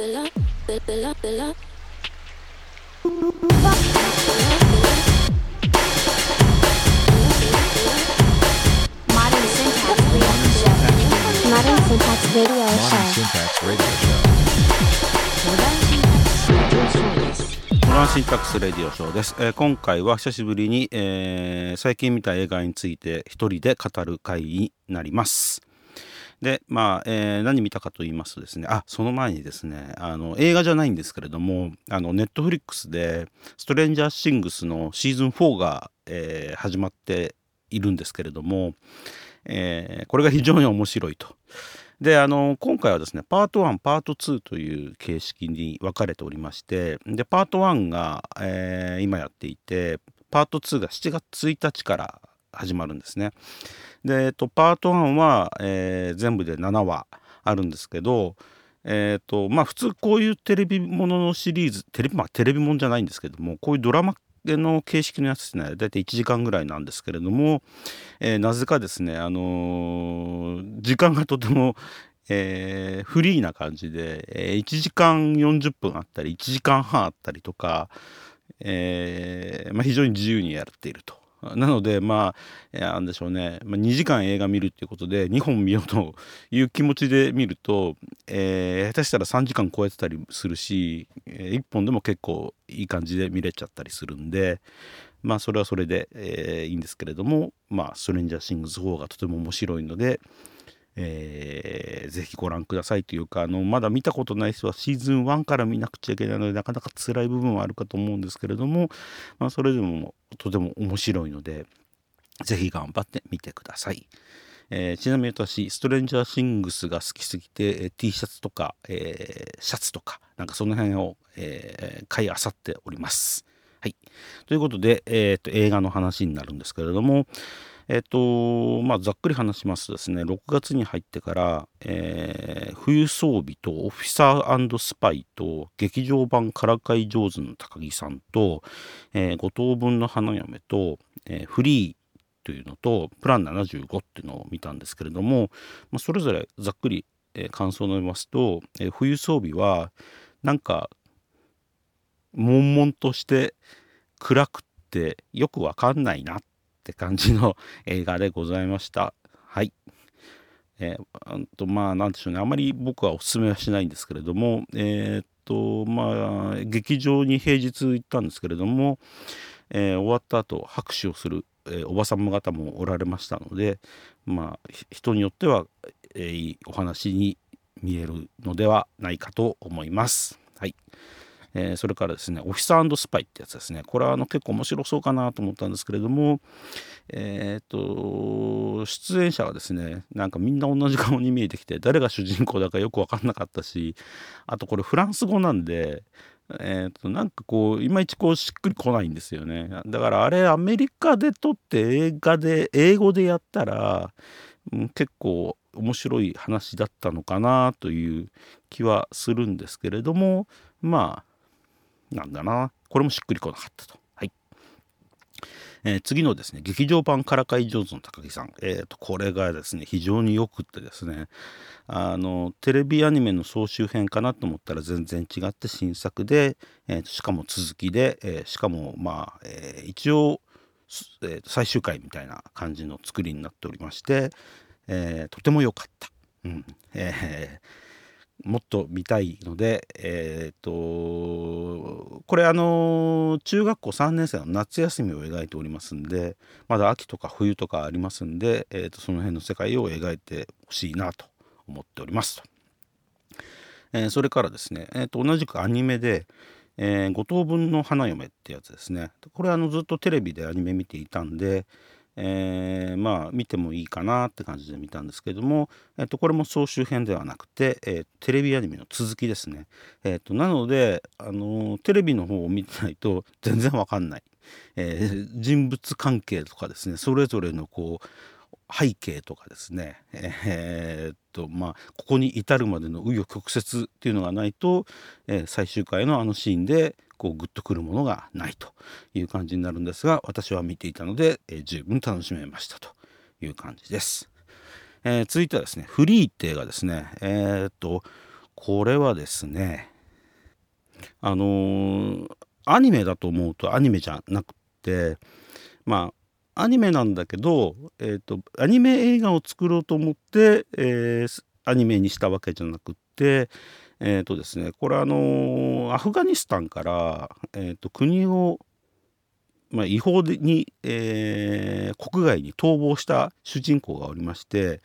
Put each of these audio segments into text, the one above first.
Modern Syntax Radio Modern Show. Syntax Radio Show. モダンシンタクスレディオショーです、えー今回は久しぶりに、えー最近見た映画について一人で語る回になりますでまあ、えー何見たかと言いますとですねあその前にですねあの映画じゃないんですけれどもあのネットフリックスで「ストレンジャーシングス」のシーズン4が、えー始まっているんですけれども、えーこれが非常に面白いと。であの今回はですねパート1パート2という形式に分かれておりましてでパート1が、えー今やっていてパート2が7月1日から始まるんですね。で、えっと、パート1は、えー全部で7話あるんですけどえっとまあ普通こういうテレビもののシリーズテレビまあテレビもんじゃないんですけどもこういうドラマの形式のやつってね大体1時間ぐらいなんですけれども、えーなぜかですねあのー時間がとても、えーフリーな感じで、え1時間40分あったり1時間半あったりとか、えまあ、非常に自由にやっていると。なのでまあなんでしょうね、まあ、2時間映画見るっていうことで2本見ようという気持ちで見ると、えー下手したら3時間超えてたりするし、え1本でも結構いい感じで見れちゃったりするんでまあそれはそれで、えーいいんですけれどもまあストレンジャーシングス4がとても面白いので、えーぜひご覧くださいというかあのまだ見たことない人はシーズン1から見なくちゃいけないのでなかなか辛い部分はあるかと思うんですけれども、まあ、それでもとても面白いのでぜひ頑張ってみてください。えーちなみに私ストレンジャーシングスが好きすぎて、えー T シャツとか、えーシャツとかなんかその辺を、えー買いあさっております。はい、ということで、えーと映画の話になるんですけれども、えっ、とまあざっくり話しますとですね6月に入ってから、えー冬装備とオフィサースパイと劇場版からかい上手の高木さんと、えー五等分の花嫁と、えーフリーというのとプラン75っていうのを見たんですけれども、まあ、それぞれざっくり、えー感想を述べますと、えー冬装備はなんか悶々として暗くってよくわかんないなっって感じの 映画でございました。はい。えーとまあなんでしょうねあまり僕はおすすめはしないんですけれどもえーっとまあ劇場に平日行ったんですけれども、えー終わった後拍手をする、えーおばさま方もおられましたのでまあ人によっては、えーいいお話に見えるのではないかと思います。はいえーそれからですねオフィサースパイってやつですね。これはあの結構面白そうかなと思ったんですけれどもえーっと出演者がですねなんかみんな同じ顔に見えてきて誰が主人公だかよく分かんなかったしあとこれフランス語なんでえーっとなんかこういまいちこうしっくりこないんですよね。だからあれアメリカで撮って映画で英語でやったら、うん結構面白い話だったのかなという気はするんですけれどもまあなんだなこれもしっくりこなかったと。はいえー次のですね劇場版からかい上手の高木さん、えー、とこれがですね非常によくってですねあのテレビアニメの総集編かなと思ったら全然違って新作で、えーとしかも続きで、えーしかもまあ、えー一応、えーと最終回みたいな感じの作りになっておりまして、えーとても良かった。うんえーもっと見たいので、えー、とこれあの中学校3年生の夏休みを描いておりますんでまだ秋とか冬とかありますんで、えー、とその辺の世界を描いてほしいなと思っておりますと。えーそれからですね、えー、と同じくアニメで「えー五等分の花嫁」ってやつですねこれあのずっとテレビでアニメ見ていたんで、えーまあ見てもいいかなって感じで見たんですけども、えっとこれも総集編ではなくて、えーテレビアニメの続きですね、えっとなので、あのテレビの方を見てないと 全然わかんない、えー人物関係とかですねそれぞれのこう背景とかですね。えーとまあここに至るまでの紆余曲折っていうのがないと、えー最終回のあのシーンでこうグッとくるものがないという感じになるんですが私は見ていたので、えー十分楽しめましたという感じです。えー続いてはですね「フリー」って映画ですね。えーっとこれはですねあのーアニメだと思うとアニメじゃなくてまあアニメなんだけど、えーと、アニメ映画を作ろうと思って、えー、アニメにしたわけじゃなくってえーとですね、これあのアフガニスタンから、えーと、国を、まあ、違法に、えー、国外に逃亡した主人公がおりまして、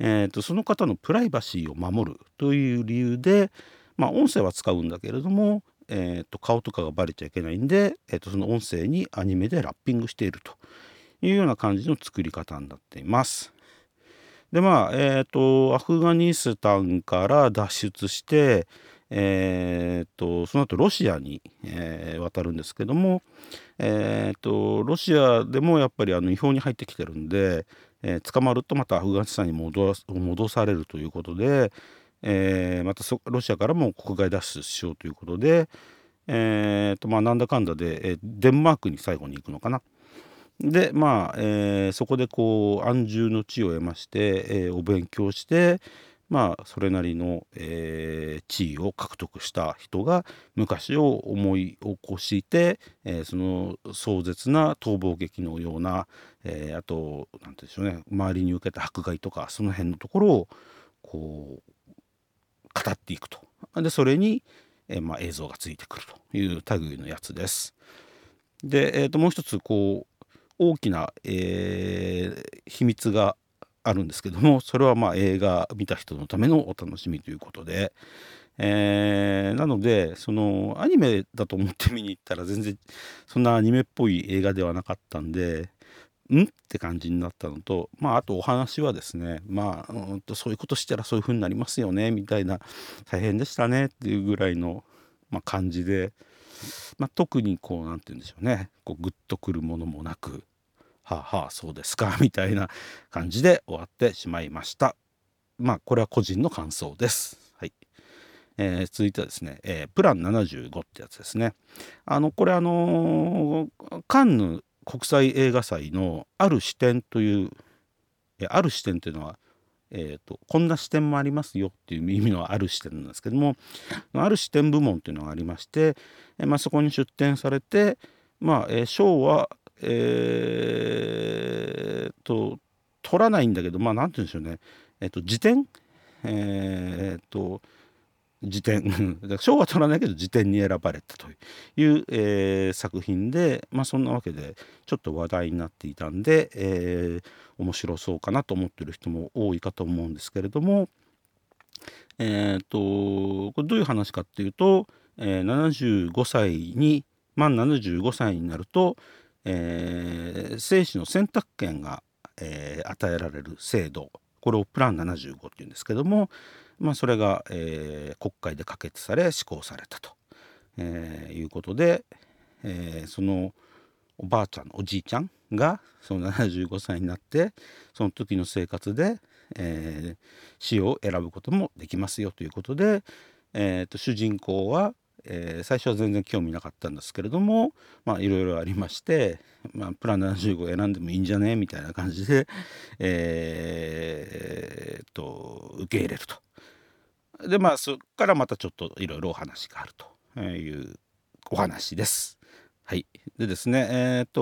えーと、その方のプライバシーを守るという理由で、まあ、音声は使うんだけれども、えーと、顔とかがバレちゃいけないんで、えー、とその音声にアニメでラッピングしているというような感じの作り方になっています。でまあえっ、ー、とアフガニスタンから脱出してえーと、その後ロシアに、えー、渡るんですけども、えーと、ロシアでもやっぱりあの違法に入ってきてるんで、えー、捕まるとまたアフガニスタンに戻戻されるということで、えー、またロシアからも国外脱出しようということで、えーとまあ、なんだかんだで、え、デンマークに最後に行くのかな。でまあ、えー、そこでこう安住の地を得まして、えー、お勉強してまあそれなりの、えー、地位を獲得した人が昔を思い起こして、えー、その壮絶な逃亡劇のような、えー、あと何て言うんでしょうね周りに受けた迫害とかその辺のところをこう語っていくとでそれに、えー、まあ、映像がついてくるという類のやつです。で、えー、ともう一つこう大きな、えー、秘密があるんですけどもそれはまあ映画見た人のためのお楽しみということで、えー、なのでそのアニメだと思って見に行ったら全然そんなアニメっぽい映画ではなかったんでん？って感じになったのとまああとお話はですねまあうんとそういうことしたらそういう風になりますよねみたいな大変でしたねっていうぐらいの、まあ、感じで、まあ、特にこう何て言うんでしょうね。こうグッとくるものもなくはあはあそうですか みたいな感じで終わってしまいました。まあこれは個人の感想です。はい。えー、続いてはですね、えー、プラン75ってやつですね。あのこれあのー、カンヌ国際映画祭のある視点というある視点というのは、えーと、こんな視点もありますよっていう意味のある視点なんですけどもある視点部門というのがありまして、えー、まあ、そこに出展されて、まあえー、賞はえー、と取らないんだけどまあ何て言うんでしょうね。え、ー、と辞典えっ、ー、と辞典。賞は取らないけど辞典に選ばれたという、えー、作品でまあそんなわけでちょっと話題になっていたんで、えー、面白そうかなと思ってる人も多いかと思うんですけれどもえ、ー、とこれどういう話かっていうと、えー、75歳に満75歳になると、えー、生死の選択権が、えー、与えられる制度。これをプラン75っていうんですけども、まあ、それが、えー、国会で可決され施行されたと、えー、いうことで、えー、そのおばあちゃんおじいちゃんがその75歳になってその時の生活で、えー、死を選ぶこともできますよ。ということで、えーと主人公はえー、最初は全然興味なかったんですけれどもいろいろありまして、まあ、プラン75選んでもいいんじゃね？みたいな感じで、えー、と受け入れると。でまあそこからまたちょっといろいろお話があるというお話です。はい、でですねえっ、ー、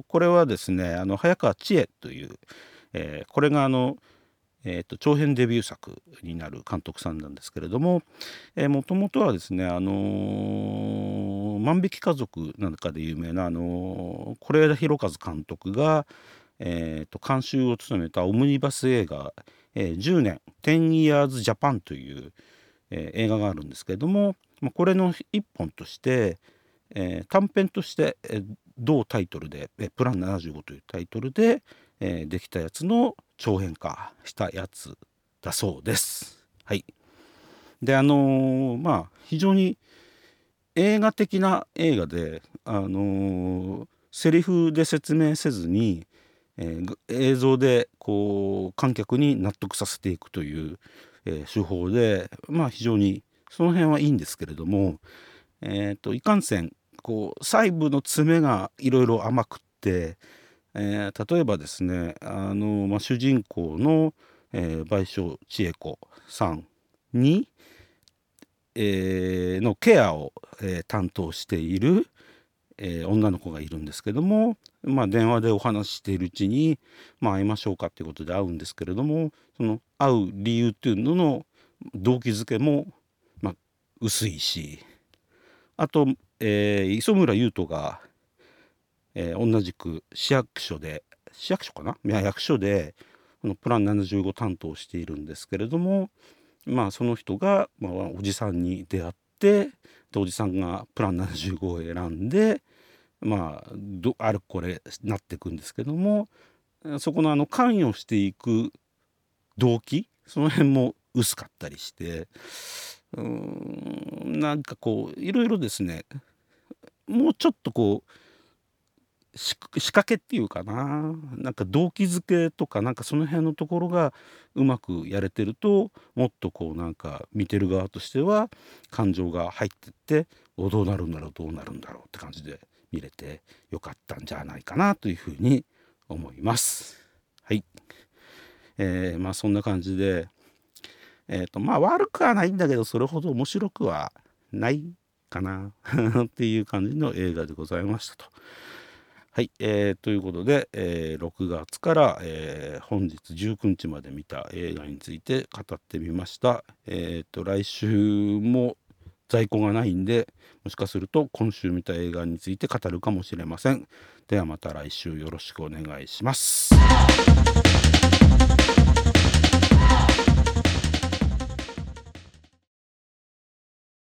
とこれはですねあの早川千恵という、えー、これがあのえーと、長編デビュー作になる監督さんなんですけれどももともとはですね「あのー、万引き家族」なんかで有名な、あの是枝裕和監督が、えーと、監修を務めたオムニバス映画「えー、10年10 Years Japan」という、えー、映画があるんですけれどもこれの一本として、えー、短編として、えー、同タイトルで「プラン75」というタイトルで、えー、できたやつの長編化したやつだそうです。はい、であのー、まあ非常に映画的な映画であのー、セリフで説明せずに、えー、映像でこう観客に納得させていくという、え手法でまあ非常にその辺はいいんですけれども、えーと、いかんせんこう細部の詰めがいろいろ甘くってえー、例えばですねあの、まあ、主人公の、えー、賠償千恵子さんにえーのケアを、えー担当している、えー女の子がいるんですけども、まあ、電話でお話ししているうちに、まあ、会いましょうかっていうことで会うんですけれどもその会う理由っていうのの動機づけも、まあ、薄いしあと、えー磯村優斗が、えー同じく市役所で市役所かな？いや役所でこのプラン75担当しているんですけれどもまあその人が、まあ、おじさんに出会ってでおじさんがプラン75を選んでまあどあれこれなっていくんですけどもそこのあの関与していく動機その辺も薄かったりしてうんなんかこういろいろですねもうちょっとこう仕掛けっていうかななんか動機づけとかなんかその辺のところがうまくやれてるともっとこうなんか見てる側としては感情が入ってっておどうなるんだろうどうなるんだろうって感じで見れてよかったんじゃないかなというふうに思います。はい、えーまあそんな感じでえっ、とまあ悪くはないんだけどそれほど面白くはないかな っていう感じの映画でございましたと。はい、えーということで、えー6月から、えー本日19日まで見た映画について語ってみました。えーと来週も在庫がないんでもしかすると今週見た映画について語るかもしれません。ではまた来週よろしくお願いします。